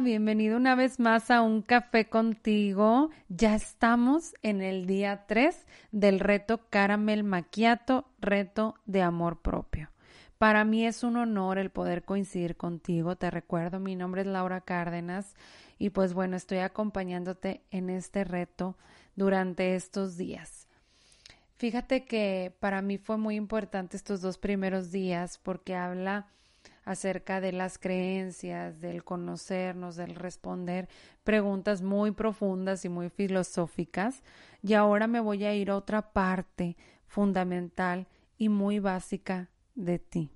bienvenido una vez más a Un Café contigo. Ya estamos en el día 3 del reto Caramel Maquiato, reto de amor propio. Para mí es un honor el poder coincidir contigo. Te recuerdo, mi nombre es Laura Cárdenas y pues bueno, estoy acompañándote en este reto durante estos días. Fíjate que para mí fue muy importante estos dos primeros días porque habla acerca de las creencias, del conocernos, del responder preguntas muy profundas y muy filosóficas. Y ahora me voy a ir a otra parte fundamental y muy básica de ti.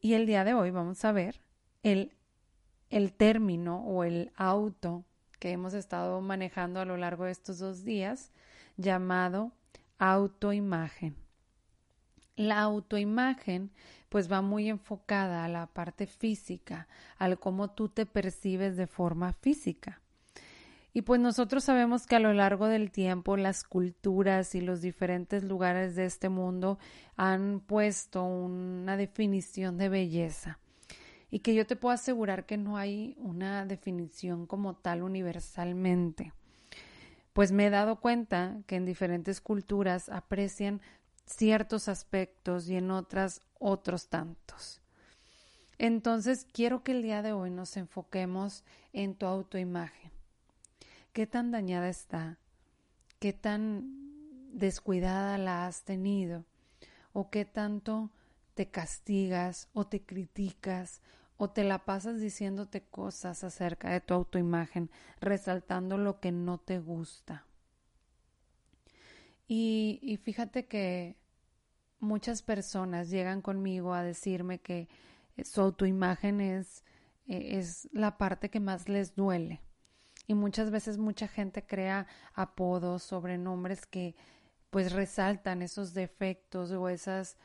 Y el día de hoy vamos a ver el, el término o el auto que hemos estado manejando a lo largo de estos dos días llamado autoimagen. La autoimagen pues va muy enfocada a la parte física, al cómo tú te percibes de forma física. Y pues nosotros sabemos que a lo largo del tiempo las culturas y los diferentes lugares de este mundo han puesto una definición de belleza. Y que yo te puedo asegurar que no hay una definición como tal universalmente. Pues me he dado cuenta que en diferentes culturas aprecian ciertos aspectos y en otras otros tantos. Entonces, quiero que el día de hoy nos enfoquemos en tu autoimagen. ¿Qué tan dañada está? ¿Qué tan descuidada la has tenido? ¿O qué tanto te castigas o te criticas o te la pasas diciéndote cosas acerca de tu autoimagen, resaltando lo que no te gusta? Y, y fíjate que muchas personas llegan conmigo a decirme que eh, su autoimagen es, eh, es la parte que más les duele. Y muchas veces mucha gente crea apodos, sobrenombres que pues resaltan esos defectos o esas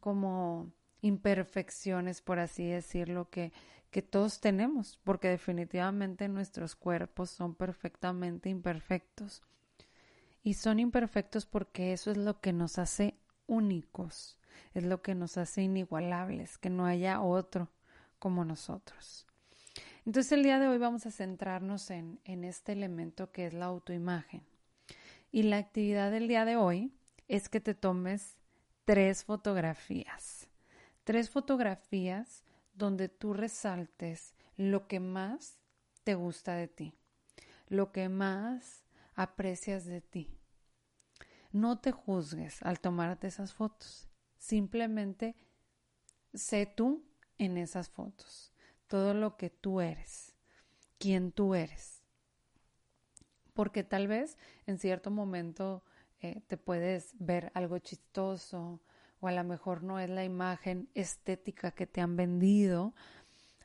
como imperfecciones, por así decirlo, que, que todos tenemos, porque definitivamente nuestros cuerpos son perfectamente imperfectos. Y son imperfectos porque eso es lo que nos hace únicos, es lo que nos hace inigualables, que no haya otro como nosotros. Entonces el día de hoy vamos a centrarnos en, en este elemento que es la autoimagen. Y la actividad del día de hoy es que te tomes tres fotografías. Tres fotografías donde tú resaltes lo que más te gusta de ti, lo que más aprecias de ti. No te juzgues al tomarte esas fotos. Simplemente sé tú en esas fotos. Todo lo que tú eres. Quién tú eres. Porque tal vez en cierto momento eh, te puedes ver algo chistoso o a lo mejor no es la imagen estética que te han vendido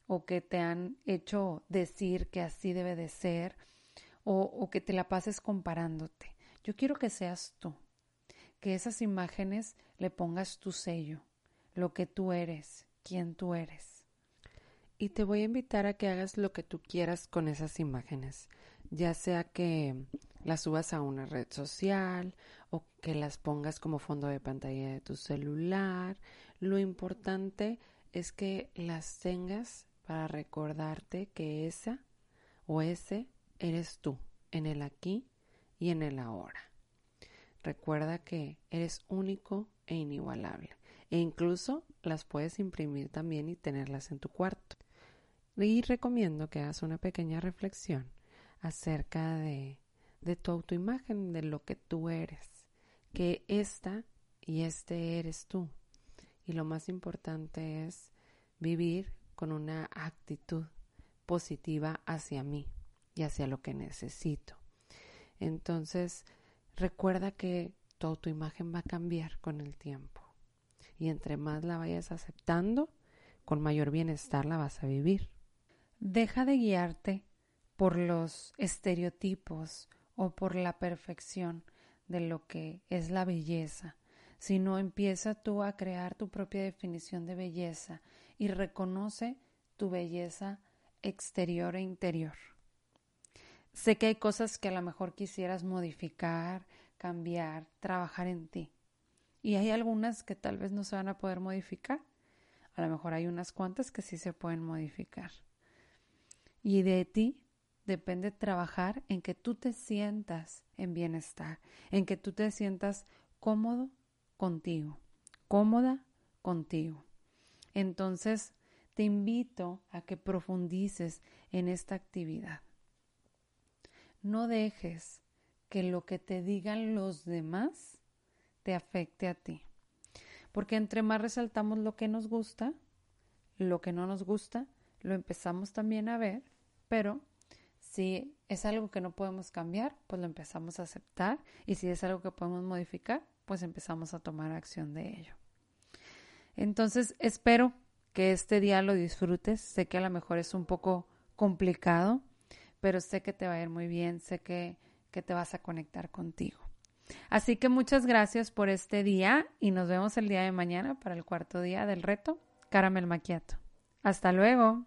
o que te han hecho decir que así debe de ser o, que te la pases comparándote. Yo quiero que seas tú, que esas imágenes le pongas tu sello, lo que tú eres, quién tú eres. Y te voy a invitar a que hagas lo que tú quieras con esas imágenes, ya sea que las subas a una red social o que las pongas como fondo de pantalla de tu celular. Lo importante es que las tengas para recordarte que esa o ese eres tú en el aquí y en el ahora. Recuerda que eres único e inigualable e incluso las puedes imprimir también y tenerlas en tu cuarto. Y recomiendo que hagas una pequeña reflexión acerca de, de tu autoimagen, de lo que tú eres, que esta y este eres tú. Y lo más importante es vivir con una actitud positiva hacia mí y hacia lo que necesito. Entonces, recuerda que tu autoimagen va a cambiar con el tiempo. Y entre más la vayas aceptando, con mayor bienestar la vas a vivir. Deja de guiarte por los estereotipos o por la perfección de lo que es la belleza, sino empieza tú a crear tu propia definición de belleza y reconoce tu belleza exterior e interior. Sé que hay cosas que a lo mejor quisieras modificar, cambiar, trabajar en ti. Y hay algunas que tal vez no se van a poder modificar. A lo mejor hay unas cuantas que sí se pueden modificar. Y de ti depende trabajar en que tú te sientas en bienestar, en que tú te sientas cómodo contigo, cómoda contigo. Entonces, te invito a que profundices en esta actividad. No dejes que lo que te digan los demás te afecte a ti. Porque entre más resaltamos lo que nos gusta, lo que no nos gusta, lo empezamos también a ver, pero si es algo que no podemos cambiar, pues lo empezamos a aceptar y si es algo que podemos modificar, pues empezamos a tomar acción de ello. Entonces, espero que este día lo disfrutes. Sé que a lo mejor es un poco complicado, pero sé que te va a ir muy bien, sé que, que te vas a conectar contigo. Así que muchas gracias por este día y nos vemos el día de mañana para el cuarto día del reto Caramel Maquiato. Hasta luego.